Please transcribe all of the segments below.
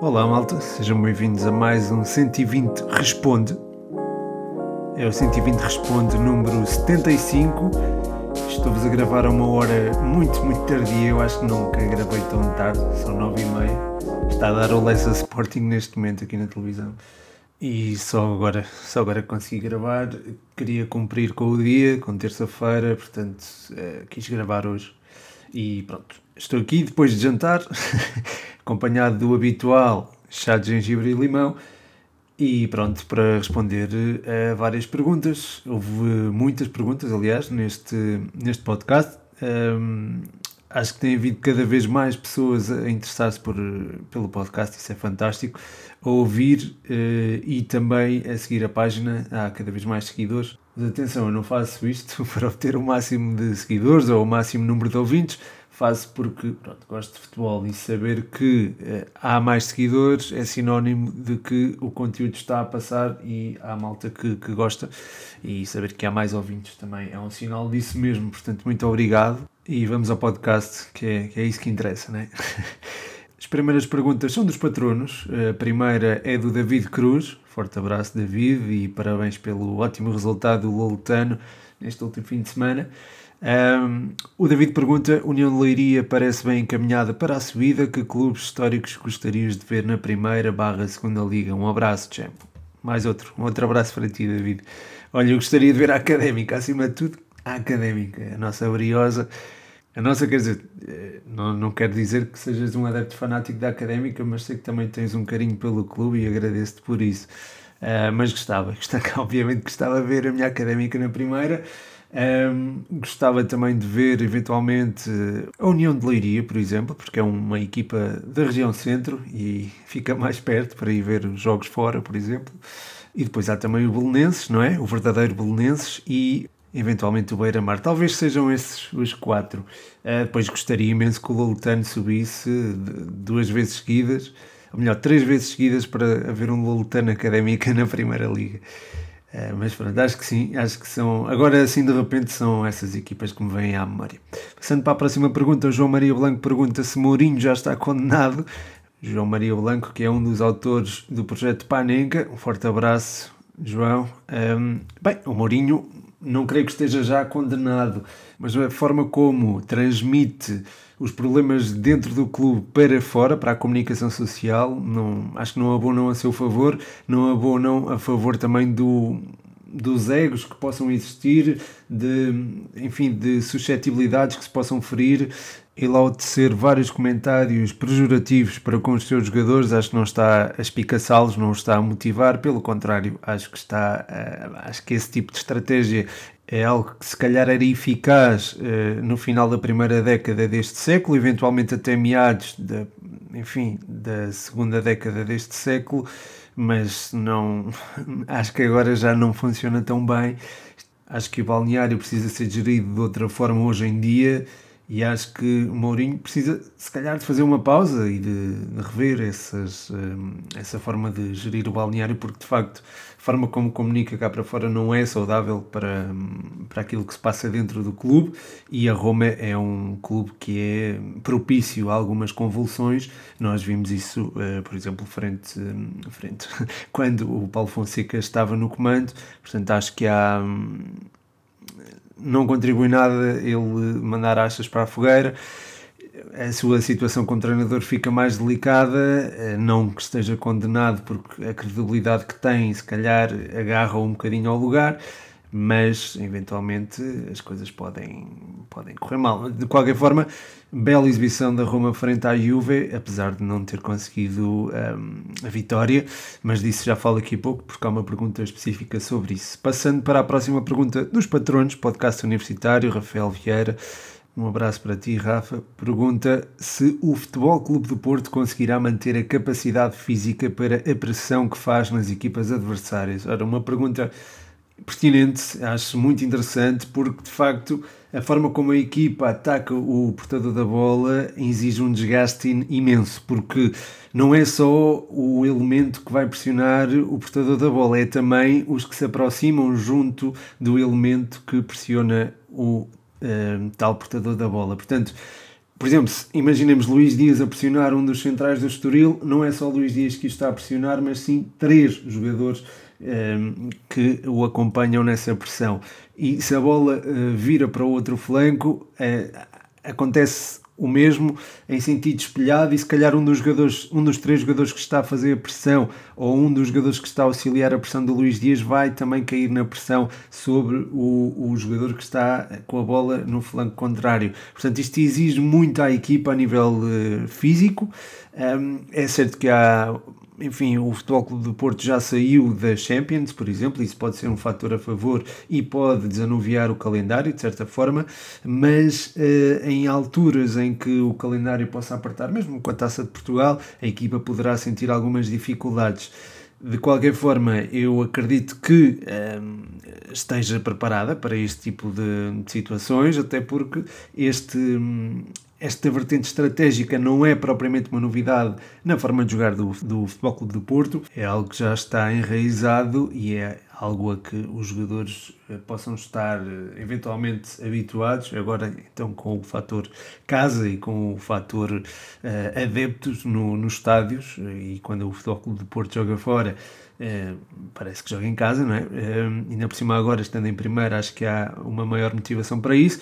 Olá malta, sejam bem-vindos a mais um 120 Responde. É o 120 Responde número 75. Estou-vos a gravar a uma hora muito, muito tardia. Eu acho que nunca gravei tão tarde, são 9 e meia. Está a dar o Leicester Sporting neste momento aqui na televisão. E só agora, só agora consegui gravar. Queria cumprir com o dia, com terça-feira, portanto eh, quis gravar hoje. E pronto, estou aqui depois de jantar. acompanhado do habitual chá de gengibre e limão. E pronto, para responder a várias perguntas. Houve muitas perguntas, aliás, neste, neste podcast. Um, acho que tem havido cada vez mais pessoas a interessar-se por, pelo podcast, isso é fantástico. A ouvir uh, e também a seguir a página, há cada vez mais seguidores. Mas atenção, eu não faço isto para obter o máximo de seguidores ou o máximo número de ouvintes faço porque pronto, gosto de futebol e saber que eh, há mais seguidores é sinónimo de que o conteúdo está a passar e há malta que, que gosta e saber que há mais ouvintes também é um sinal disso mesmo. Portanto, muito obrigado e vamos ao podcast que é, que é isso que interessa, né? As primeiras perguntas são dos patronos. A primeira é do David Cruz. Forte abraço, David, e parabéns pelo ótimo resultado do Lolitano neste último fim de semana. Um, o David pergunta: União de Leiria parece bem encaminhada para a subida. Que clubes históricos gostarias de ver na primeira barra segunda liga? Um abraço, Champ. Mais outro, um outro abraço para ti, David. Olha, eu gostaria de ver a Académica, acima de tudo, a Académica, a nossa briosa. A nossa, quer dizer, eh, não, não quero dizer que sejas um adepto fanático da Académica, mas sei que também tens um carinho pelo clube e agradeço-te por isso. Uh, mas gostava, gostava, obviamente gostava de ver a minha Académica na primeira. Um, gostava também de ver eventualmente a União de Leiria, por exemplo, porque é uma equipa da região centro e fica mais perto para ir ver os jogos fora, por exemplo. E depois há também o Belenenses, não é? O verdadeiro Belenenses e eventualmente o Beira-Mar. Talvez sejam esses os quatro. Uh, gostaria imenso que o Lolitano subisse duas vezes seguidas, ou melhor, três vezes seguidas para haver um Lolitano Académica na Primeira Liga. É, mas pronto, acho que sim, acho que são. Agora, assim de repente, são essas equipas que me vêm à memória. Passando para a próxima pergunta, o João Maria Blanco pergunta se Mourinho já está condenado. João Maria Blanco, que é um dos autores do projeto Panenka, um forte abraço, João. Um, bem, o Mourinho não creio que esteja já condenado, mas a forma como transmite os problemas dentro do clube para fora, para a comunicação social, não, acho que não abonam a seu favor, não abonam a favor também do, dos egos que possam existir, de, enfim, de suscetibilidades que se possam ferir. Ele, ao tecer vários comentários pejorativos para com os seus jogadores, acho que não está a espicaçá-los, não está a motivar, pelo contrário, acho que está, acho que esse tipo de estratégia é algo que se calhar era eficaz uh, no final da primeira década deste século, eventualmente até meados da, enfim, da segunda década deste século, mas não acho que agora já não funciona tão bem. Acho que o balneário precisa ser gerido de outra forma hoje em dia e acho que o Mourinho precisa, se calhar, de fazer uma pausa e de, de rever essas, um, essa forma de gerir o balneário, porque de facto a forma como comunica cá para fora não é saudável para, hum, para aquilo que se passa dentro do clube. E a Roma é um clube que é propício a algumas convulsões. Nós vimos isso, uh, por exemplo, frente, hum, frente quando o Paulo Fonseca estava no comando. Portanto, acho que há. Não contribui nada ele mandar achas para a fogueira. A sua situação como treinador fica mais delicada, eh, não que esteja condenado, porque a credibilidade que tem, se calhar, agarra um bocadinho ao lugar mas eventualmente as coisas podem, podem correr mal. De qualquer forma, bela exibição da Roma frente à Juve, apesar de não ter conseguido um, a vitória, mas disso já falo aqui pouco, porque há uma pergunta específica sobre isso. Passando para a próxima pergunta dos patronos, podcast universitário, Rafael Vieira. Um abraço para ti, Rafa. Pergunta se o Futebol Clube do Porto conseguirá manter a capacidade física para a pressão que faz nas equipas adversárias. Ora, uma pergunta pertinente, acho muito interessante, porque de facto a forma como a equipa ataca o portador da bola exige um desgaste imenso, porque não é só o elemento que vai pressionar o portador da bola, é também os que se aproximam junto do elemento que pressiona o uh, tal portador da bola. Portanto, Por exemplo, imaginemos Luís Dias a pressionar um dos centrais do Estoril, não é só Luís Dias que está a pressionar, mas sim três jogadores um, que o acompanham nessa pressão. E se a bola uh, vira para o outro flanco, uh, acontece o mesmo em sentido espelhado e se calhar um dos jogadores, um dos três jogadores que está a fazer a pressão ou um dos jogadores que está a auxiliar a pressão do Luís Dias vai também cair na pressão sobre o, o jogador que está com a bola no flanco contrário. Portanto, isto exige muito à equipa a nível uh, físico. Um, é certo que há enfim, o Futebol Clube do Porto já saiu da Champions, por exemplo, isso pode ser um fator a favor e pode desanuviar o calendário, de certa forma, mas uh, em alturas em que o calendário possa apertar, mesmo com a Taça de Portugal, a equipa poderá sentir algumas dificuldades. De qualquer forma, eu acredito que um, esteja preparada para este tipo de, situações, até porque este, um, esta vertente estratégica não é propriamente uma novidade na forma de jogar do, do Futebol Clube do Porto, é algo que já está enraizado e é algo a que os jogadores eh, possam estar eh, eventualmente habituados, agora então com o fator casa e com o fator uh, adeptos no, nos estádios, e quando o Futebol Clube do Porto joga fora, parece que joga em casa, não é? Uh, ainda por cima agora, estando em primeiro, acho que há uma maior motivação para isso.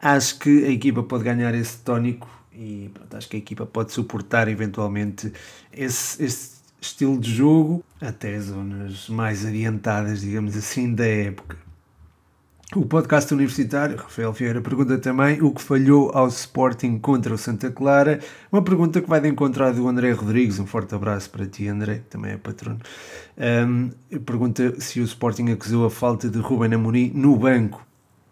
Acho que a equipa pode ganhar esse tónico e pronto, acho que a equipa pode suportar eventualmente esse, esse estilo de jogo até zonas mais adiantadas, digamos assim, da época. O podcast universitário, Rafael Vieira, pergunta também o que falhou ao Sporting contra o Santa Clara. Uma pergunta que vai de encontrar do André Rodrigues. Um forte abraço para ti, André, também é patrono. Um, pergunta se o Sporting acusou a falta de Ruben Amorim no banco.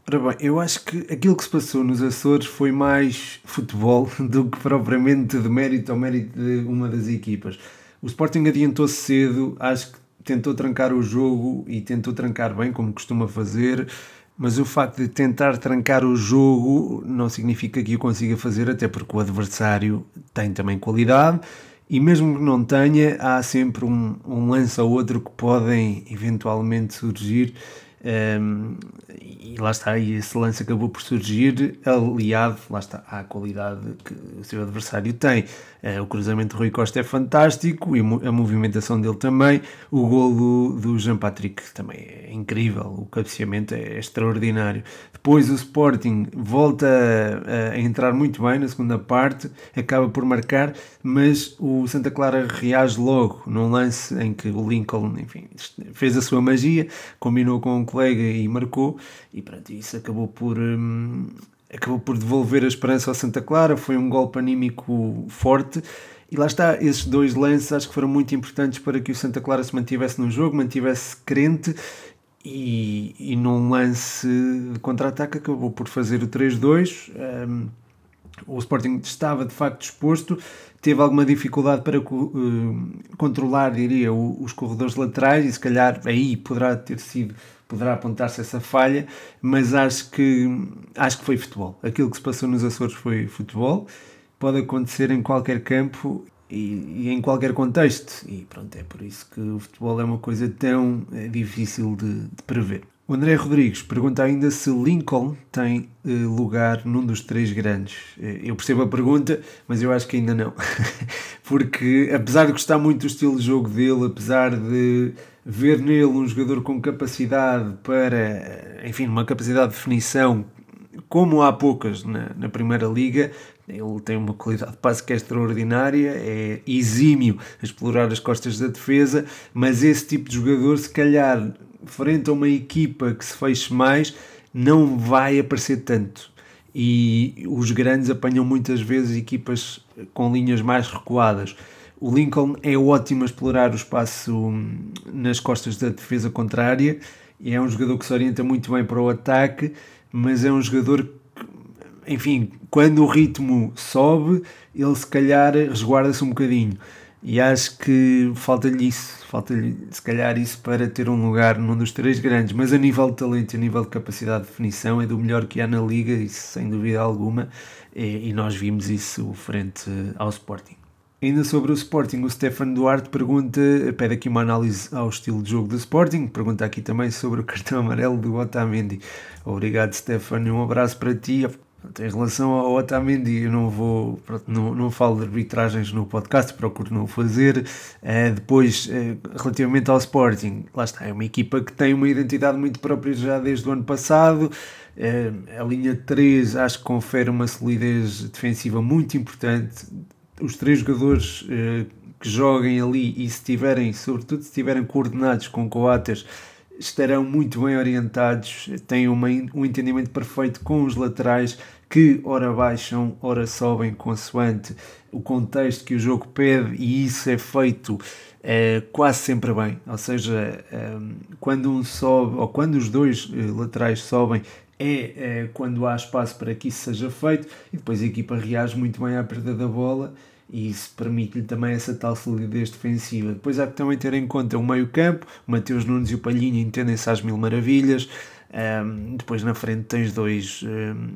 Ora bem, eu acho que aquilo que se passou nos Açores foi mais futebol do que propriamente de mérito ou mérito de uma das equipas. O Sporting adiantou-se cedo, acho que tentou trancar o jogo e tentou trancar bem, como costuma fazer, mas o facto de tentar trancar o jogo não significa que o consiga fazer, até porque o adversário tem também qualidade e mesmo que não tenha, há sempre um, um lance ou outro que podem eventualmente surgir um, e lá está, e esse lance acabou por surgir aliado, lá está, à qualidade que o seu adversário tem. Uh, o cruzamento de Rui Costa é fantástico e a movimentação dele também. O golo do Jean Patrick também é incrível, o cabeceamento é extraordinário. Depois o Sporting volta a, a entrar muito bem na segunda parte, acaba por marcar, mas o Santa Clara reage logo num lance em que o Lincoln enfim, fez a sua magia, combinou com um colega e marcou, e pronto, isso acabou por. Hum, acabou por devolver a esperança ao Santa Clara, foi um golpe anímico forte. E lá está, esses dois lances acho que foram muito importantes para que o Santa Clara se mantivesse no jogo, mantivesse crente e, e num lance de contra-ataque acabou por fazer o 3-2. Um, o Sporting estava de facto disposto, teve alguma dificuldade para uh, controlar, diria, os corredores laterais e se calhar aí poderá ter sido poderá apontar-se essa falha, mas acho que acho que foi futebol. Aquilo que se passou nos Açores foi futebol. Pode acontecer em qualquer campo e, e, em qualquer contexto. E pronto, é por isso que o futebol é uma coisa tão é, difícil de, de prever. O André Rodrigues pergunta ainda se Lincoln tem uh, lugar num dos três grandes. Uh, eu percebo a pergunta, mas eu acho que ainda não. Porque, apesar de gostar muito do estilo de jogo dele, apesar de ver nele um jogador com capacidade para, enfim, uma capacidade de definição como há poucas na, na Primeira Liga, ele tem uma qualidade de passe que é extraordinária, é exímio a explorar as costas da defesa, mas esse tipo de jogador, se calhar, frente a uma equipa que se feche mais, não vai aparecer tanto. E os grandes apanham muitas vezes equipas com linhas mais recuadas. O Lincoln é ótimo a explorar o espaço hum, nas costas da defesa contrária e é um jogador que se orienta muito bem para o ataque, mas é um jogador que, enfim, quando o ritmo sobe, ele se calhar resguarda-se um bocadinho. E acho que falta-lhe isso, falta-lhe se calhar isso para ter um lugar num dos três grandes, mas a nível de talento e a nível de capacidade de definição é do melhor que há na liga, isso sem dúvida alguma, e, e nós vimos isso frente ao Sporting. Ainda sobre o Sporting, o Stefano Duarte pergunta, pede aqui uma análise ao estilo de jogo do Sporting, pergunta aqui também sobre o cartão amarelo do Otamendi. Obrigado, Stefano, um abraço para ti. Em relação ao Otamendi, eu não vou, não, não falo de arbitragens no podcast, procuro não fazer. Uh, depois, uh, relativamente ao Sporting, lá está, é uma equipa que tem uma identidade muito própria já desde o ano passado. Uh, a linha 3 acho que confere uma solidez defensiva muito importante. Os três jogadores que joguem ali e se tiverem, sobretudo se estiverem coordenados com Coates, estarão muito bem orientados, têm uma, um entendimento perfeito com os laterais que ora baixam, ora sobem consoante o contexto que o jogo pede e isso é feito é, quase sempre bem, ou seja, é, quando um sobe ou quando os dois laterais sobem é, é, quando há espaço para que isso seja feito e depois a equipa reage muito bem à perda da bola e isso permite-lhe também essa tal solidez defensiva. Depois há que também ter em conta o meio-campo, o Mateus Nunes e o Palhinha entendem-se às mil maravilhas. Um, depois na frente tens dois, um,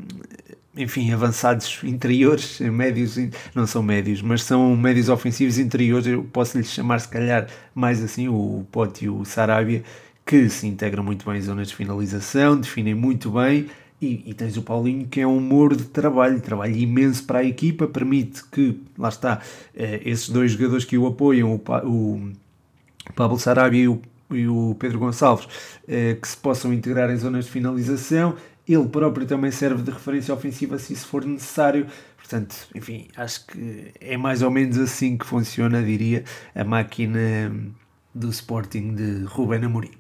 enfim, avançados interiores, médios, não são médios, mas são médios ofensivos interiores. Eu posso lhes chamar, se calhar, mais assim, o Pote e o Sarabia, que se integram muito bem em zonas de finalização, definem muito bem e, e, tens o Paulinho que é um humor de trabalho, trabalho imenso para a equipa, permite que, lá está, eh, esses dois jogadores que o apoiam, o, o Pablo Sarabia e o, e o Pedro Gonçalves, eh, que se possam integrar em zonas de finalização. Ele próprio também serve de referência ofensiva se isso for necessário. Portanto, enfim, acho que é mais ou menos assim que funciona, diria, a máquina do Sporting de Ruben Amorim.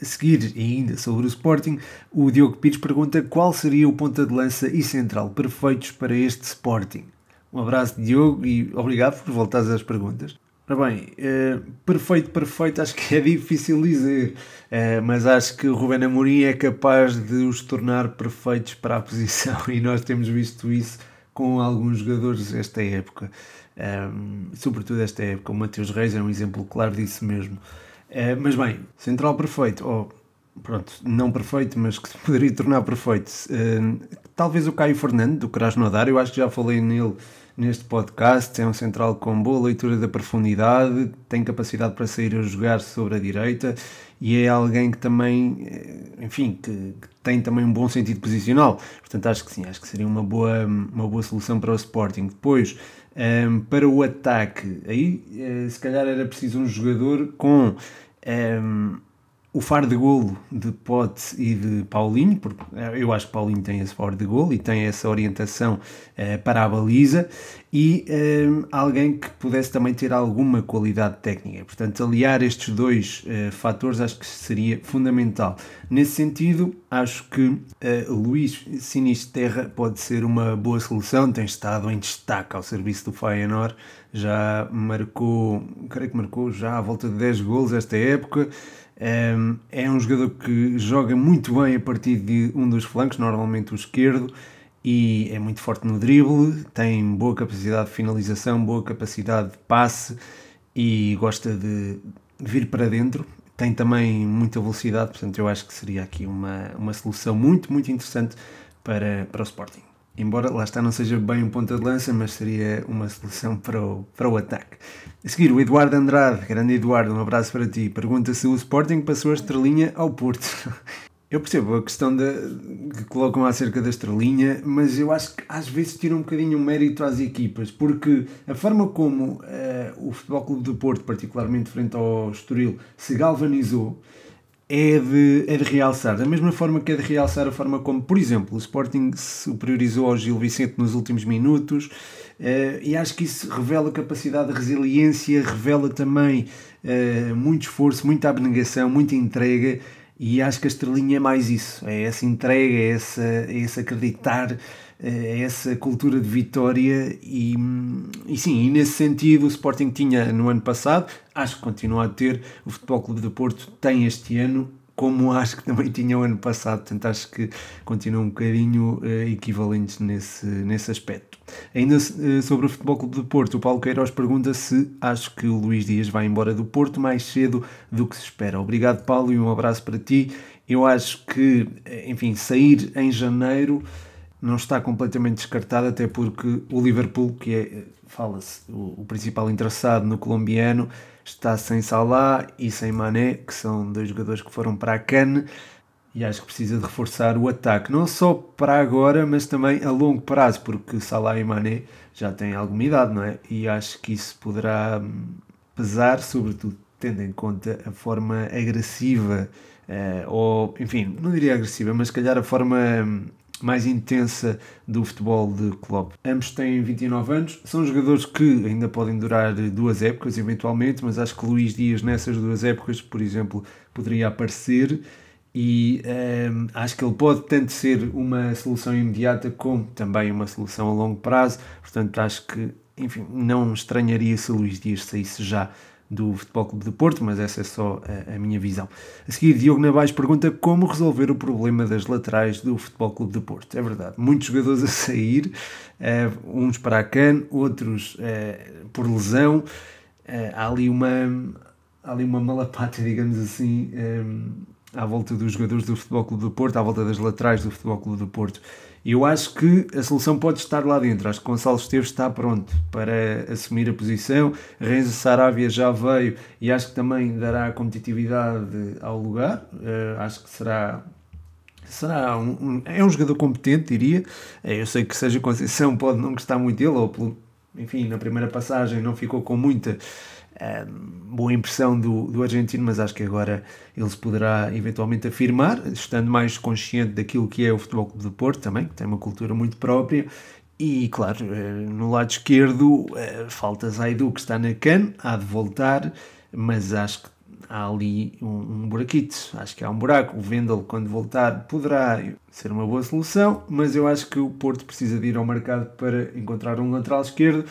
A seguir, ainda sobre o Sporting, o Diogo Pires pergunta qual seria o ponta de lança e central perfeitos para este Sporting. Um abraço, Diogo, e obrigado por voltares às perguntas. Ora bem, uh, perfeito, perfeito, acho que é difícil dizer, uh, mas acho que o Ruben Amorim é capaz de os tornar perfeitos para a posição e nós temos visto isso com alguns jogadores desta época, um, ehm, sobretudo esta época. O Mateus Reis é um exemplo claro disso mesmo. Uh, mas bem, central perfeito, ou pronto, não perfeito, mas que se poderia tornar perfeito. Uh, talvez o Caio Fernando, do Krasnodar, eu acho que já falei nele neste podcast. É um central com boa leitura da profundidade, tem capacidade para sair a jogar sobre a direita e é alguém que também, eh, enfim, que, que tem também um bom sentido posicional. Portanto, acho que sim, acho que seria uma boa, uma boa solução para o Sporting. Depois, um, para o ataque, aí se calhar era preciso um jogador com um, o faro de golo de Pote e de Paulinho, porque eh, eu acho que Paulinho tem esse faro de golo e tem essa orientação uh, para a baliza, e um, alguém que pudesse também ter alguma qualidade técnica. Portanto, aliar estes dois uh, fatores acho que seria fundamental. Nesse sentido, acho que uh, Luís Sinisterra pode ser uma boa solução, tem estado em destaque ao serviço do Feyenoord, já marcou, creio que marcou já à volta de 10 gols esta época, é um jogador que joga muito bem a partir de um dos flancos, normalmente o esquerdo, e é muito forte no drible, tem boa capacidade de finalização, boa capacidade de passe e gosta de vir para dentro. Tem também muita velocidade, portanto, eu acho que seria aqui uma, uma solução muito, muito interessante para, para o Sporting embora lá está não seja bem um ponta de lança, mas seria uma solução para o, para o ataque. A seguir, o Eduardo Andrade, grande Eduardo, um abraço para ti, pergunta se o Sporting passou a estrelinha ao Porto. Eu percebo a questão de, que colocam acerca da estrelinha, mas eu acho que às vezes tira um bocadinho o mérito às equipas, porque a forma como uh, o Futebol Clube do Porto, particularmente frente ao Estoril, se galvanizou, é de, é de realçar. Da mesma forma que é de realçar a forma como, por exemplo, o Sporting superiorizou ao Gil Vicente nos últimos minutos, uh, e acho que isso revela capacidade de resiliência, revela também uh, muito esforço, muita abnegação, muita entrega. E acho que a estrelinha é mais isso, é essa entrega, é, essa, é esse acreditar essa cultura de vitória e, e sim, e nesse sentido o Sporting tinha no ano passado, acho que continua a ter, o Futebol Clube do Porto tem este ano, como acho que também tinha o ano passado, portanto acho que continuam um bocadinho uh, nesse, nesse aspecto. Ainda uh, sobre o Futebol Clube do Porto, o Paulo Queiroz pergunta se acho que o Luís Dias vai embora do Porto mais cedo do que se espera. Obrigado Paulo e um abraço para ti. Eu acho que, enfim, sair em janeiro não está completamente descartado, até porque o Liverpool, que é, fala-se, o, o, principal interessado no colombiano, está sem Salah e sem Mané, que são dois jogadores que foram para a Cannes, e acho que precisa de reforçar o ataque, não só para agora, mas também a longo prazo, porque Salah e Mané já têm alguma idade, não é? E acho que isso poderá hum, pesar, sobretudo tendo em conta a forma agressiva, uh, ou enfim, não diria agressiva, mas se calhar a forma hum, mais intensa do futebol de clube. Ambos têm 29 anos, são jogadores que ainda podem durar duas épocas eventualmente, mas acho que Luís Dias nessas duas épocas, por exemplo, poderia aparecer. E um, ehm, acho que ele pode tanto ser uma solução imediata como também uma solução a longo prazo, portanto acho que, enfim, não estranharia se Luís Dias saísse já do Futebol Clube de Porto, mas essa é só a, a, minha visão. A seguir, Diogo Navais pergunta como resolver o problema das laterais do Futebol Clube de Porto. É verdade, muitos jogadores a sair, uh, uns para a CAN, outros uh, por lesão. Uh, há ali uma, há ali uma malapata, digamos assim, um, à volta dos jogadores do Futebol Clube do Porto, à volta das laterais do Futebol Clube do Porto. Eu acho que a solução pode estar lá dentro. Acho que Gonçalo Esteves está pronto para assumir a posição. Renzo Sarabia já veio e acho que também dará competitividade ao lugar. Uh, acho que será será um, um, é um jogador competente, diria. Eh, eu sei que seja Conceição pode não gostar muito dele, ou enfim, na primeira passagem não ficou com muita boa impressão do, do argentino, mas acho que agora ele se poderá eventualmente afirmar, estando mais consciente daquilo que é o Futebol de Porto também, que tem uma cultura muito própria. E claro, eh, no lado esquerdo eh, falta Zaidu que está na CAN, há de voltar, mas acho que há ali um, um buraquito, acho que há um buraco. O Vendel, quando voltar, poderá ser uma boa solução, mas eu acho que o Porto precisa de ir ao mercado para encontrar um lateral esquerdo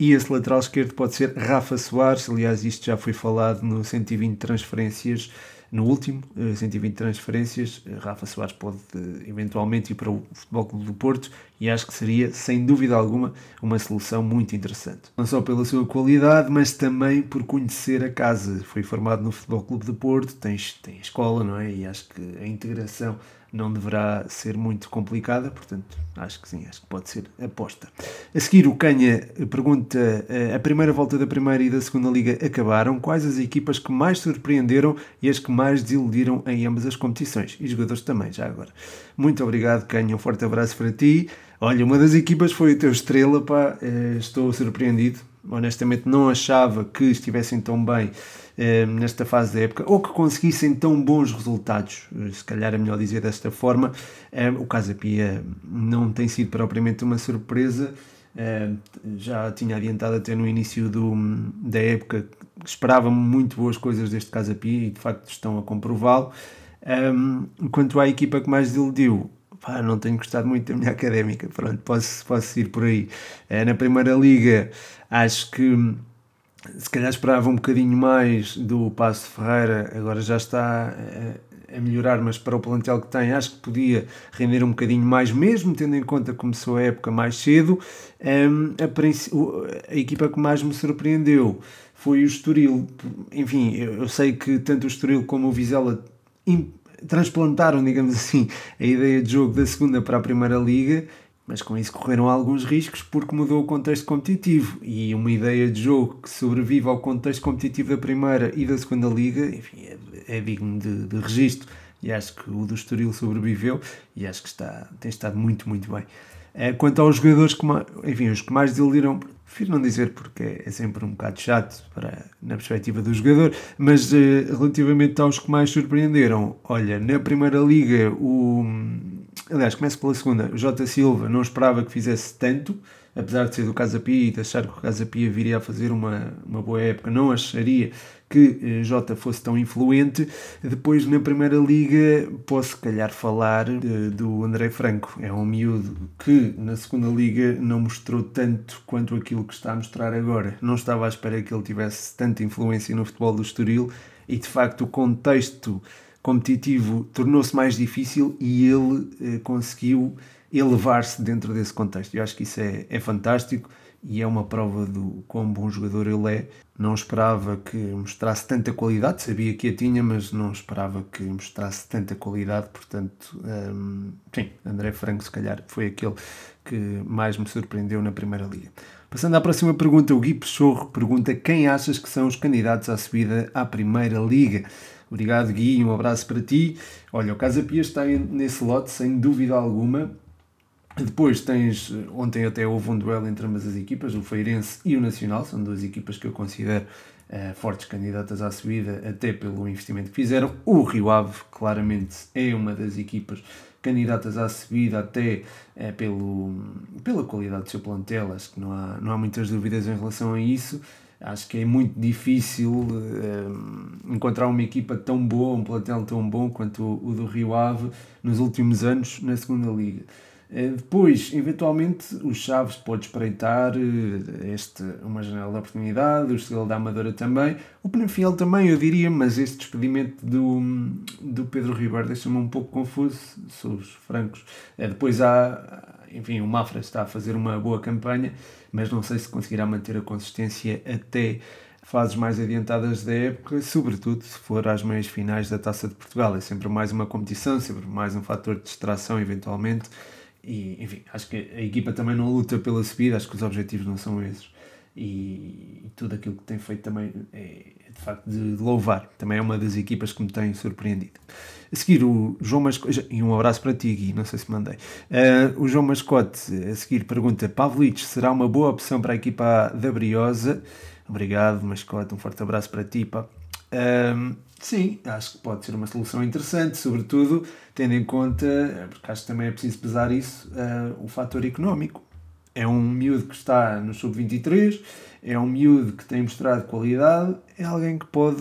e esse lateral esquerdo pode ser Rafa Soares, aliás, isto já foi falado no 120 transferências, no último 120 eh, transferências. Eh, Rafa Soares pode eh, eventualmente ir para o Futebol Clube do Porto e acho que seria, sem dúvida alguma, uma solução muito interessante. Não só pela sua qualidade, mas também por conhecer a casa. Foi formado no Futebol Clube do Porto, tem, tem escola, não é? E acho que a integração não deverá ser muito complicada, portanto, acho que sim, acho que pode ser aposta. A seguir, o Canha pergunta: eh, a primeira volta da primeira e da segunda liga acabaram, quais as equipas que mais surpreenderam e as que mais desiludiram em ambas as competições? E jogadores também, já agora. Muito obrigado, Canha, um forte abraço para ti. Olha, uma das equipas foi o teu Estrela, pá, eh, estou surpreendido. Honestamente, não achava que estivessem tão bem nesta fase da época, ou que conseguissem tão bons resultados, eh, se calhar é melhor dizer desta forma. Eh, o Casa Pia não tem sido propriamente uma surpresa, já tinha adiantado até no início do, da época esperava muito boas coisas deste Casa Pia e de facto estão a comprová-lo. quanto à equipa que mais desiludiu, pá, não tenho gostado muito da minha académica, pronto, posso, posso ir por aí. na Primeira Liga, acho que se calhar esperava um bocadinho mais do Passo Ferreira, agora já está a melhorar, mas para o plantel que tem, acho que podia render um bocadinho mais, mesmo tendo em conta que começou a época mais cedo. Um, a, a, equipa que mais me surpreendeu foi o Estoril. Enfim, eu, eu sei que tanto o Estoril como o Vizela transplantaram, digamos assim, a ideia de jogo da segunda para a primeira liga mas com isso correram alguns riscos porque mudou o contexto competitivo e uma ideia de jogo que sobrevive ao contexto competitivo da primeira e da segunda liga enfim, é, é digno de, de registro e acho que o do Estoril sobreviveu e acho que está, tem estado muito, muito bem. É, quanto aos jogadores que mais, enfim, os que mais desiludiram, prefiro não dizer porque é sempre um bocado chato para, na perspectiva do jogador, mas eh, relativamente aos que mais surpreenderam, olha, na primeira liga o Aliás, começo pela segunda. Jota Silva não esperava que fizesse tanto, apesar de ser do Casa Pia e de achar que o Casa Pia viria a fazer uma, uma boa época, não acharia que eh, Jota fosse tão influente. Depois, na Primeira Liga, posso, calhar, falar de, eh, do André Franco. É um miúdo que na Segunda Liga não mostrou tanto quanto aquilo que está a mostrar agora. Não estava à espera que ele tivesse tanta influência no futebol do Estoril e, de facto, o contexto competitivo tornou-se mais difícil e ele eh, conseguiu elevar-se dentro desse contexto. Eu acho que isso é, é fantástico e é uma prova do quão bom jogador ele é. Não esperava que mostrasse tanta qualidade, sabia que a tinha, mas não esperava que mostrasse tanta qualidade. Portanto, hum, sim, André Franco, se calhar, foi aquele que mais me surpreendeu na Primeira Liga. Passando à próxima pergunta, o Gui Pechorro pergunta quem achas que são os candidatos à subida à Primeira Liga. Obrigado, Gui, um abraço para ti. Olha, o Casa Pia está nesse lote, sem dúvida alguma. Depois tens, ontem até houve um duelo entre ambas as equipas, o Feirense e o Nacional, são duas equipas que eu considero uh, fortes candidatas à subida, até pelo investimento que fizeram. O Rio Ave, claramente, é uma das equipas candidatas à subida, até uh, pelo, pela qualidade do seu plantel, acho que não há, não há muitas dúvidas em relação a isso. Acho que é muito difícil uh, encontrar uma equipa tão boa, um plantel tão bom quanto o, o do Rio Ave nos últimos anos na segunda Liga. Eh, depois, eventualmente, os Chaves pode espreitar eh, este, uma janela de oportunidade, o Estrela da Amadora também, o Penafiel também, eu diria, mas este despedimento do, do Pedro Ribeiro deixa-me um pouco confuso, sou os francos. Eh, depois há, enfim, o Mafra está a fazer uma boa campanha, mas não sei se conseguirá manter a consistência até fases mais adiantadas da época, sobretudo se for às meias finais da Taça de Portugal. É sempre mais uma competição, sempre mais um fator de distração, eventualmente. E, enfim, acho que a equipa também não luta pela subida, acho que os objetivos não são esses. E, e tudo aquilo que tem feito também é, de facto de louvar. Também é uma das equipas que me tem surpreendido. A seguir, o João Mascote, e um abraço para ti, Gui, não sei se mandei. Uh, o João Mascote, a seguir, pergunta: Pavlic será uma boa opção para a equipa da Briosa? Obrigado, Mascote, um forte abraço para ti, pá. Uh, sim, acho que pode ser uma solução interessante, sobretudo tendo em conta, porque acho que também é preciso pesar isso, uh, o fator económico. É um miúdo que está no sub-23, é um miúdo que tem mostrado qualidade, é alguém que pode,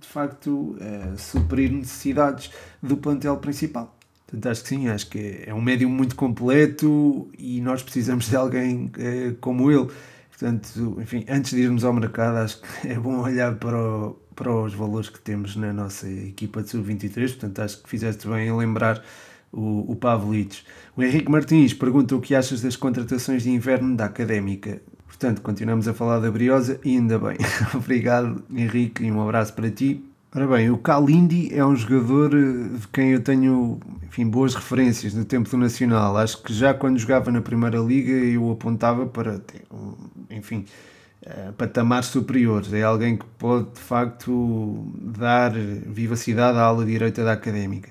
de facto, uh, suprir necessidades do plantel principal. Portanto, acho que sim, acho que é um médium muito completo e nós precisamos de alguém uh, como ele. Portanto, enfim, antes de irmos ao mercado, acho que é bom olhar para o, para os valores que temos na nossa equipa de sub-23, portanto acho que fizeste bem em lembrar o, o Pavlic. O Henrique Martins pergunta o que achas das contratações de inverno da Académica. Portanto, continuamos a falar da Briosa e ainda bem. Obrigado, Henrique, e um abraço para ti. Ora bem, o Kalindi é um jogador eh, de quem eu tenho enfim, boas referências no tempo do Nacional. Acho que já quando jogava na Primeira Liga eu apontava para, enfim, uh, patamares superiores. É alguém que pode de facto dar vivacidade à ala direita da académica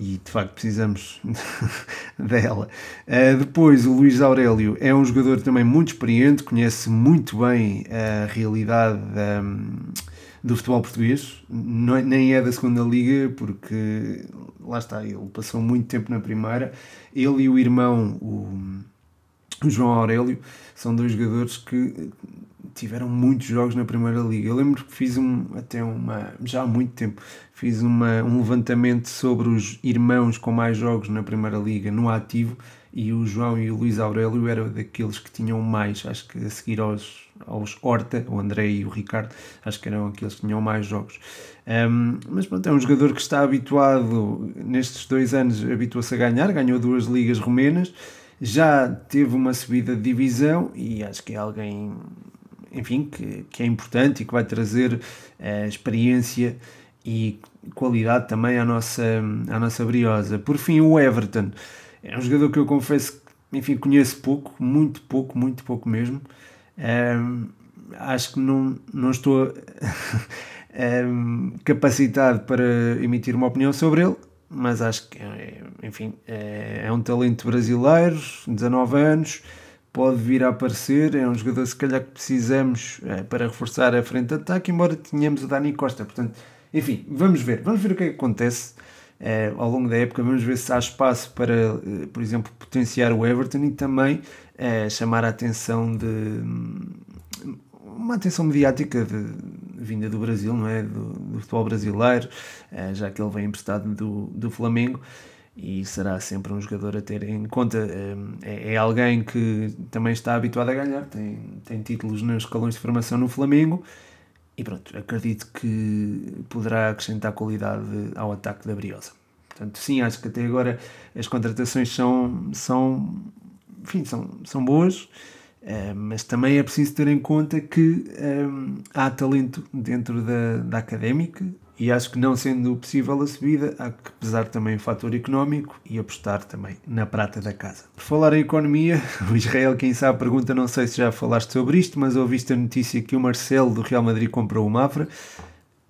e de facto precisamos dela. Uh, depois, o Luís Aurélio é um jogador também muito experiente, conhece muito bem a realidade um, do futebol português, não, é, nem é da segunda liga, porque lá está, ele passou muito tempo na primeira. Ele e o irmão, o, o João Aurélio, são dois jogadores que tiveram muitos jogos na Primeira Liga. Eu lembro que fiz um, até uma, já há muito tempo, fiz uma, um levantamento sobre os irmãos com mais jogos na Primeira Liga no ativo e o João e o Luís Aurélio eram daqueles que tinham mais, acho que a seguir aos, aos Horta, o André e o Ricardo, acho que eram aqueles que tinham mais jogos. Um, mas pronto, é um jogador que está habituado, nestes dois anos, habituou-se a ganhar, ganhou duas ligas romenas, já teve uma subida de divisão e acho que é alguém enfim, que, que é importante e que vai trazer uh, experiência e qualidade também à nossa, à nossa briosa. Por fim, o Everton. É um jogador que eu confesso que, enfim, conheço pouco, muito pouco, muito pouco mesmo. Um, acho que não, não estou um, capacitado para emitir uma opinião sobre ele, mas acho que, é, enfim, é, é um talento brasileiro, 19 anos, pode vir a aparecer. É um jogador, se calhar, que precisamos é, para reforçar a frente de ataque, embora tenhamos o Dani Costa. Portanto, enfim, vamos ver. Vamos ver o que é que acontece é, ao longo da época. Vamos ver se há espaço para, eh, por exemplo, potenciar o Everton e também é, chamar a atenção de. Uma atenção mediática de, vinda do Brasil, não é? Do, do futebol brasileiro, já que ele vem emprestado do, do Flamengo e será sempre um jogador a ter em conta. Hum, é, é, alguém que também está habituado a ganhar, tem, tem títulos nos escalões de formação no Flamengo e pronto, acredito que poderá acrescentar qualidade ao ataque da Briosa. Portanto, sim, acho que até agora as contratações são, são, enfim, são, são boas, hum, mas também é preciso ter em conta que hum, há talento dentro da, da académica, e acho que não sendo possível a subida, há que pesar também o fator económico e apostar também na prata da casa. Por falar em economia, o Israel, quem sabe, pergunta, não sei se já falaste sobre isto, mas ouviste a notícia que o Marcelo do Real Madrid comprou o Mafra.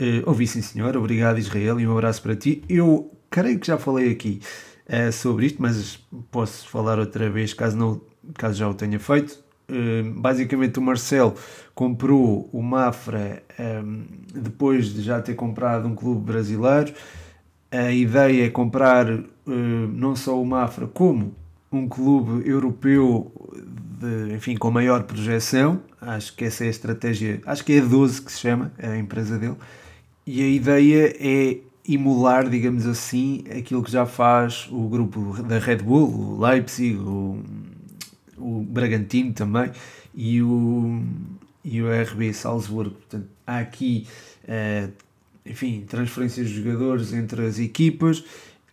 Uh, ouvi sim, senhor. Obrigado, Israel, e um abraço para ti. Eu creio que já falei aqui uh, sobre isto, mas posso falar outra vez caso, não, caso já o tenha feito. Uh, basicamente, o Marcelo comprou o Mafra um, depois de já ter comprado um clube brasileiro. A ideia é comprar não só o Mafra, como um clube europeu de, enfim, com maior projeção. Acho que essa é a estratégia, acho que é a 12 que se chama, a empresa dele. E a ideia é emular, digamos assim, aquilo que já faz o grupo da Red Bull, o Leipzig, o, o Bragantino também e o, e o RB Salzburgo. Portanto, há aqui, uh, enfim, transferências de jogadores entre as equipas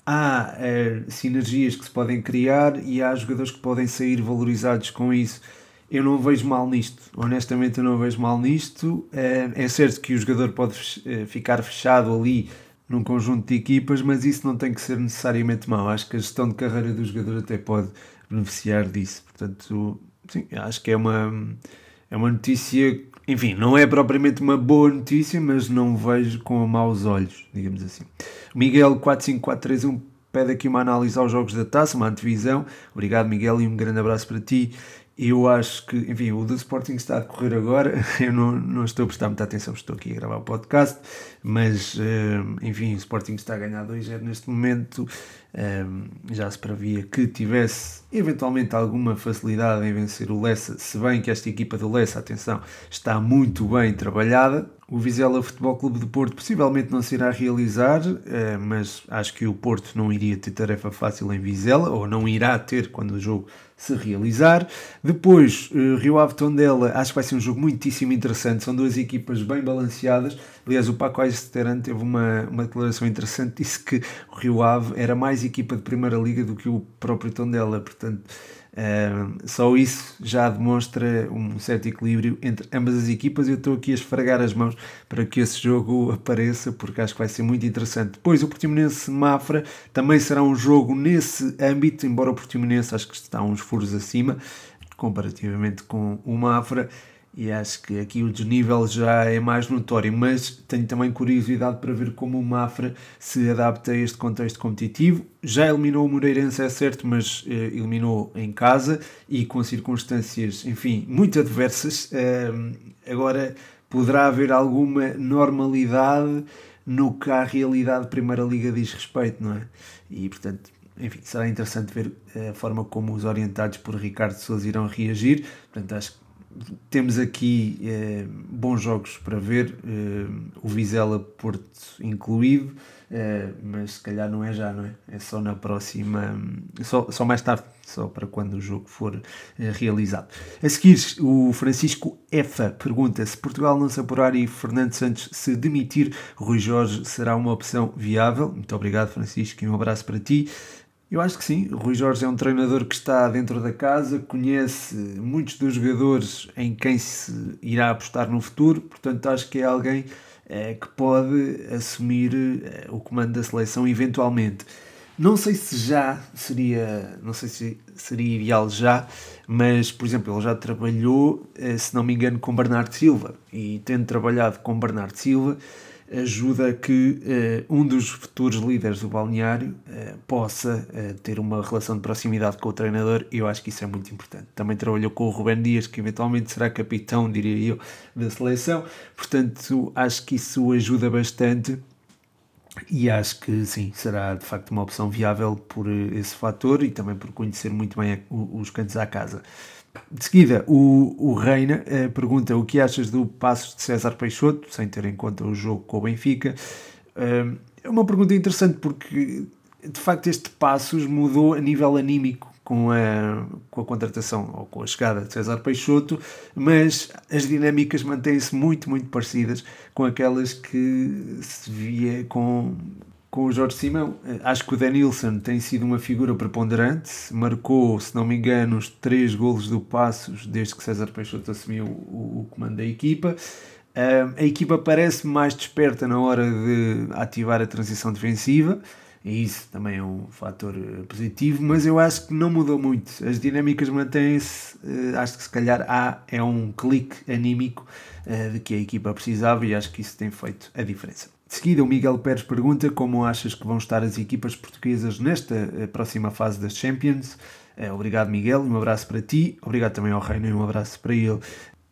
há uh, sinergias que se podem criar e há jogadores que podem sair valorizados com isso. Eu não vejo mal nisto, honestamente eu não vejo mal nisto. Uh, é certo que o jogador pode ficar fechado ali num conjunto de equipas, mas isso não tem que ser necessariamente mau. Acho que a gestão de carreira do jogador até pode beneficiar disso. Portanto, sim, acho que é uma, é uma notícia enfim, não é propriamente uma boa notícia, mas não vejo com maus olhos, digamos assim. Miguel 45431 pede aqui uma análise aos jogos da taça, uma antevisão. Obrigado, Miguel, e um grande abraço para ti. Eu acho que, enfim, o do Sporting está a decorrer agora. Eu não, não estou a prestar muita atenção, estou aqui a gravar o podcast, mas, eh, enfim, o Sporting está a ganhar 2-0 neste momento. Eh, já se previa que tivesse eventualmente alguma facilidade em vencer o Lessa, se bem que esta equipa do Lessa, atenção, está muito bem trabalhada. O Vizela Futebol Clube de Porto possivelmente não se irá realizar, eh, mas acho que o Porto não iria ter tarefa fácil em Vizela, ou não irá ter quando o jogo se realizar. Depois, uh, Rio Ave Tondela, acho que vai ser um jogo muitíssimo interessante. São duas equipas bem balanceadas. Aliás, o Paco Aisteran teve uma, uma declaração interessante. Disse que o Rio Ave era mais equipa de Primeira Liga do que o próprio Tondela. Portanto, só isso já demonstra um certo equilíbrio entre ambas as equipas. Eu estou aqui a esfregar as mãos para que esse jogo apareça, porque acho que vai ser muito interessante. Depois, o Portimonense Mafra também será um jogo nesse âmbito, embora o Portimonense acho que está uns furos acima comparativamente com o Mafra e acho que aqui o desnível já é mais notório, mas tenho também curiosidade para ver como o Mafra se adapta a este contexto competitivo. Já eliminou o Moreirense, é certo, mas eh, eliminou em casa e com circunstâncias, enfim, muito adversas. Eh, agora poderá haver alguma normalidade no que à realidade Primeira Liga diz respeito, não é? E portanto, enfim, será interessante ver a forma como os orientados por Ricardo Sousa irão reagir. Portanto, acho que temos aqui eh, bons jogos para ver, eh, o Vizela Porto incluído, eh, mas se calhar não é já, não é? É só na próxima, só, só mais tarde, só para quando o jogo for realizado. A seguir, o Francisco Efa pergunta se Portugal não se apurar e Fernando Santos se demitir, Rui Jorge será uma opção viável. Muito obrigado, Francisco, e um abraço para ti. Eu acho que sim. O Rui Jorge é um treinador que está dentro da casa, conhece muitos dos jogadores em quem se irá apostar no futuro, portanto, acho que é alguém é, que pode assumir é, o comando da seleção eventualmente. Não sei se já seria, não sei se seria ideal já, mas por exemplo, ele já trabalhou, eh, se não me engano, com Bernardo Silva e tendo trabalhado com Bernardo Silva, ajuda que uh, um dos futuros líderes do balneário uh, possa uh, ter uma relação de proximidade com o treinador e eu acho que isso é muito importante. Também trabalhou com o Rubén Dias, que eventualmente será capitão, diria eu, da seleção, portanto acho que isso ajuda bastante e acho que sim, será de facto uma opção viável por esse fator e também por conhecer muito bem os cantos à casa. De seguida, o, o Reina uh, pergunta o que achas do passo de César Peixoto, sem ter em conta o jogo com o Benfica. Uh, é uma pergunta interessante porque, de facto, este Passos mudou a nível anímico com a, com a contratação ou com a chegada de César Peixoto, mas as dinâmicas mantêm-se muito, muito parecidas com aquelas que se via com, com o Jorge Simão. Acho que o Denilson tem sido uma figura preponderante, marcou, se não me engano, os três golos do Passos desde que César Peixoto assumiu o, o comando da equipa. A equipa parece mais desperta na hora de ativar a transição defensiva e isso também é um fator eh, positivo, mas eu acho que não mudou muito. As dinâmicas mantêm-se, uh, acho que se calhar há é um clique anímico de que a equipa precisava e acho que isso tem feito a diferença. De seguida, o Miguel Pérez pergunta como achas que vão estar as equipas portuguesas nesta próxima fase das Champions. obrigado, Miguel, um abraço para ti. Obrigado também ao Reino e um abraço para ele.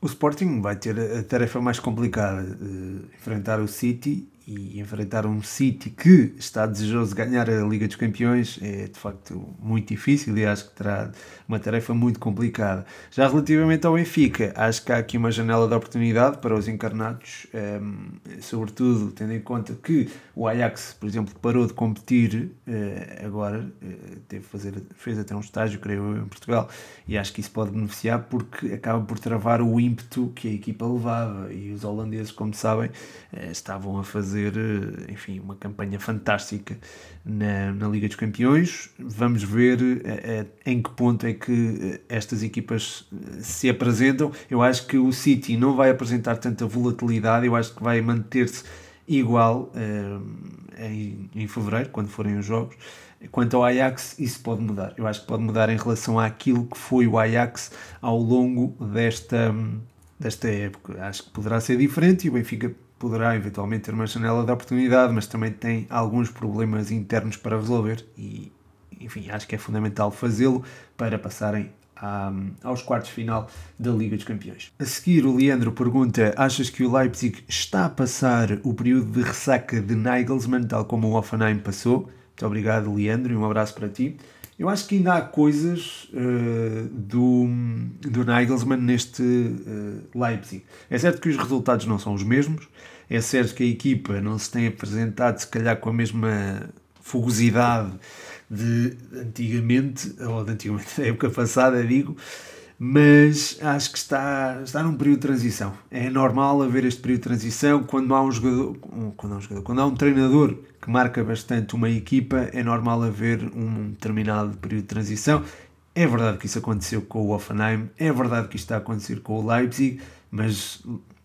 O Sporting vai ter a tarefa mais complicada de enfrentar o City e enfrentar um City que está desejoso de ganhar a Liga dos Campeões é de facto muito difícil e acho que terá uma tarefa muito complicada. Já relativamente ao Benfica, acho que há aqui uma janela de oportunidade para os encarnados, um, ehm, sobretudo tendo em conta que o Ajax, por exemplo, parou de competir uh, agora, uh, teve fazer, fez até um estágio, creio em Portugal, e acho que isso pode beneficiar porque acaba por travar o ímpeto que a equipa levava e os holandeses, como sabem, uh, estavam a fazer fazer, eh, enfim, uma campanha fantástica na, na Liga dos Campeões. Vamos ver eh, eh, em que ponto é que estas equipas se apresentam. Eu acho que o City não vai apresentar tanta volatilidade, eu acho que vai manter-se igual em, em fevereiro, quando forem os jogos. Quanto ao Ajax, isso pode mudar. Eu acho que pode mudar em relação àquilo que foi o Ajax ao longo desta, desta época. Acho que poderá ser diferente e o Benfica poderá eventualmente ter uma janela de oportunidade, mas também tem alguns problemas internos para resolver e, enfim, acho que é fundamental fazê-lo para passarem aos quartos final da Liga dos Campeões. A seguir, o Leandro pergunta: Achas que o Leipzig está a passar o período de ressaca de Nagelsmann, tal como o Offenheim passou? Muito obrigado, Leandro, e um abraço para ti. Eu acho que ainda há coisas uh, do, do Nagelsmann neste uh, Leipzig. É certo que os resultados não são os mesmos, é certo que a equipa não se tem apresentado, se calhar, com a mesma fugosidade de antigamente, ou de antigamente, da época passada, digo, mas acho que está, está num período de transição. É normal haver este período de transição quando há um jogador, quando há um, jogador, quando há um treinador que marca bastante uma equipa, é normal haver um determinado período de transição. É verdade que isso aconteceu com o Offenheim, é verdade que isto está a acontecer com o Leipzig, mas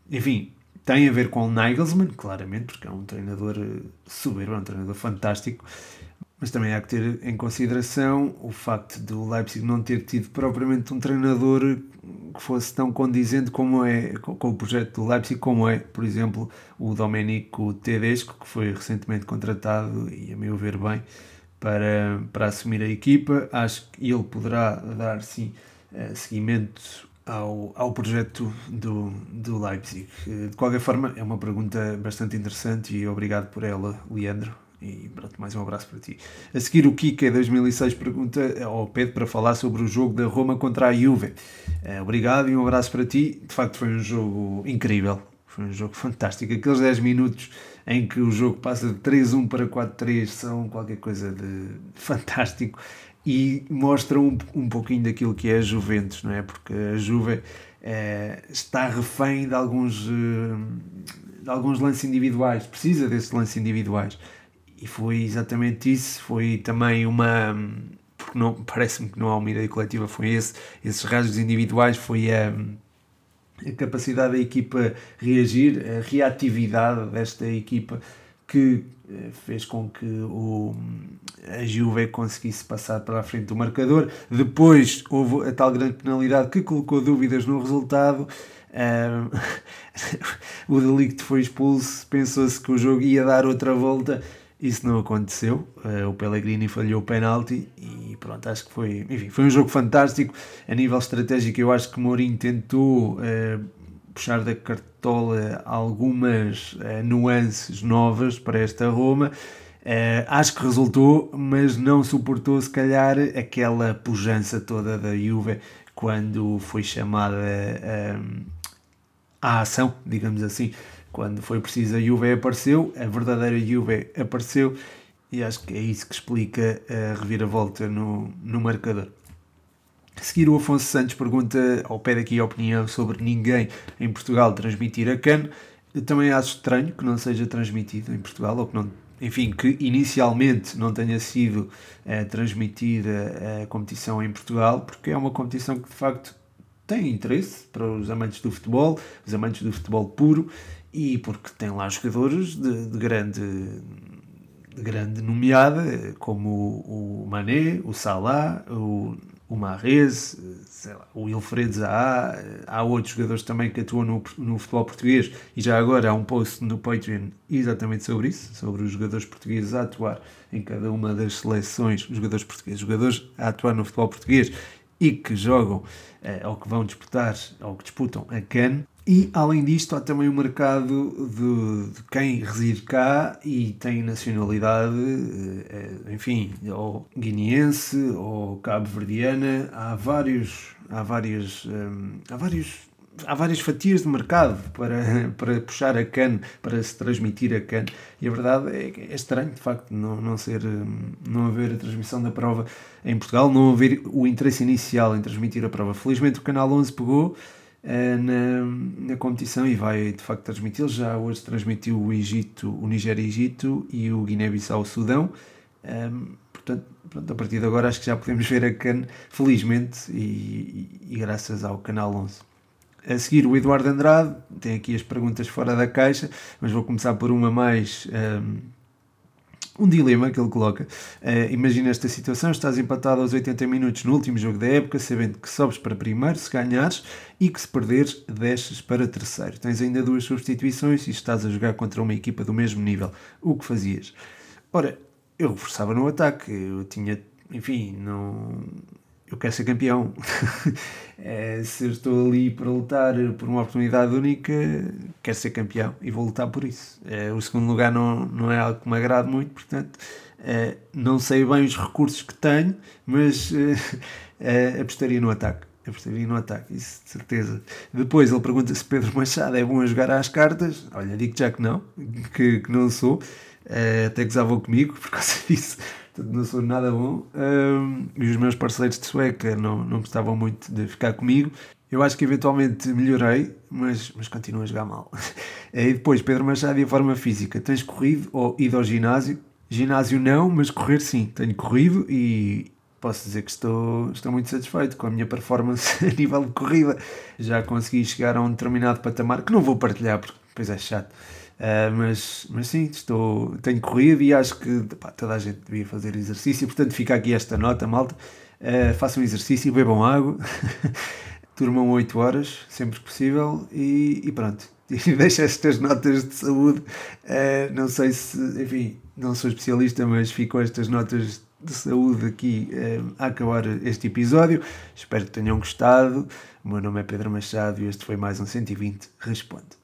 enfim, tem a ver com o Nagelsmann, claramente, porque é um treinador eh, soberbo, é um treinador fantástico, mas também há que ter em consideração o facto do Leipzig não ter tido propriamente um treinador que fosse tão condizente como é com o projeto do Leipzig, como é, por exemplo, o Domenico Tedesco, que foi recentemente contratado e, a meu ver, bem, para, para assumir a equipa. Acho que ele poderá dar, sim, eh, seguimento ao, ao projeto do, do Leipzig. De qualquer forma, é uma pergunta bastante interessante e obrigado por ela, Leandro. E pronto, mais um abraço para ti. A seguir, o Kika 2006 pergunta ao Pedro para falar sobre o jogo da Roma contra a Juve. Eh, obrigado e um abraço para ti. De facto, foi um jogo incrível. Foi um jogo fantástico. Aqueles 10 minutos em que o jogo passa de 3-1 para 4-3 são qualquer coisa de fantástico e mostram um, um pouquinho daquilo que é a Juventus, não é? Porque a Juve é, está refém de alguns, eh, de alguns lances individuais, precisa desses lances individuais. E foi exatamente isso, foi também uma. Porque não, parece-me que não há uma ideia coletiva, foi esse, esses rasgos individuais, foi a, a capacidade da equipa reagir, a reatividade desta equipa que eh, fez com que o, a Juve conseguisse passar para a frente do marcador. Depois houve a tal grande penalidade que colocou dúvidas no resultado. Um, o Delict foi expulso, pensou-se que o jogo ia dar outra volta. Isso não aconteceu. Uh, o Pellegrini falhou o penalti e pronto, acho que foi, enfim, foi um jogo fantástico. A nível estratégico, eu acho que Mourinho tentou uh, puxar da cartola algumas uh, nuances novas para esta Roma. Uh, acho que resultou, mas não suportou se calhar aquela pujança toda da Juve quando foi chamada uh, à ação, digamos assim. Quando foi preciso a Juve apareceu, a verdadeira Juve apareceu e acho que é isso que explica a reviravolta no, no marcador. Seguir, o Afonso Santos pergunta, ao pé daqui a opinião sobre ninguém em Portugal transmitir a CAN. Também acho estranho que não seja transmitido em Portugal, ou que não, enfim, que inicialmente não tenha sido é, transmitida a competição em Portugal, porque é uma competição que de facto tem interesse para os amantes do futebol, os amantes do futebol puro, e porque tem lá jogadores de, de grande grande nomeada, como o, o Mané, o Salah, o, o Marrez, lá, o Wilfredo Zaha, há outros jogadores também que atuam no, no, futebol português e já agora há um post no Patreon exatamente sobre isso, sobre os jogadores portugueses a atuar em cada uma das seleções, jogadores portugueses, jogadores a atuar no futebol português e que jogam eh, ou que vão disputar ou que disputam a CAN. E além disto, há também o mercado de, de quem reside cá e tem nacionalidade, eh, eh, enfim, ou guineense ou cabo-verdiana. Há vários, há várias, há vários há várias fatias de mercado para, para puxar a CAN, para se transmitir a CAN. E a verdade é é estranho, de facto, não, não, ser, não haver a transmissão da prova em Portugal, não haver o interesse inicial em transmitir a prova. Felizmente o Canal 11 pegou na, na competição e vai, de facto, transmiti-lo. Já hoje transmitiu o Egito, o Nigéria-Egito e o Guiné-Bissau-Sudão. Um, ehm, portanto, pronto, a partir de agora acho que já podemos ver a CAN, felizmente, e, e, e graças ao Canal 11. A seguir, o Eduardo Andrade tem aqui as perguntas fora da caixa, mas vou começar por uma mais. Um, um dilema que ele coloca. Uh, imagina esta situação: estás empatado aos 80 minutos no último jogo da época, sabendo que sobes para primeiro se ganhares e que se perderes, desces para terceiro. Tens ainda duas substituições e estás a jogar contra uma equipa do mesmo nível. O que fazias? Ora, eu reforçava no ataque, eu tinha, enfim, não eu quero ser campeão. é, se estou ali para lutar por uma oportunidade única, quero ser campeão e vou lutar por isso. É, o segundo lugar não, não é algo que me agrade muito, portanto, é, não sei bem os recursos que tenho, mas é, apostaria no ataque. Apostaria no ataque, isso de certeza. Depois ele pergunta se Pedro Machado é bom a jogar às cartas. Olha, digo já que não, que, que não sou. É, até gozavam comigo por causa disso portanto não sou nada bom. E os meus parceiros de sueca não, não gostavam muito de ficar comigo. Eu acho que eventualmente melhorei, mas, mas continuo a jogar mal. E depois, Pedro Machado e a forma física. Tens corrido ou ido ao ginásio? Ginásio não, mas correr sim. Tenho corrido e posso dizer que estou, estou muito satisfeito com a minha performance a nível de corrida. Já consegui chegar a um determinado patamar que não vou partilhar porque depois é chato. Uh, mas, mas sim, estou, tenho corrido e acho que pá, toda a gente devia fazer exercício, portanto fica aqui esta nota, malta. Uh, façam exercício, bebam água, durmam 8 horas, sempre que possível, e, e pronto. E estas notas de saúde. Uh, não sei se, enfim, não sou especialista, mas ficam estas notas de saúde aqui a acabar este episódio. Espero que tenham gostado. O meu nome é Pedro Machado e este foi mais um 120 Responde.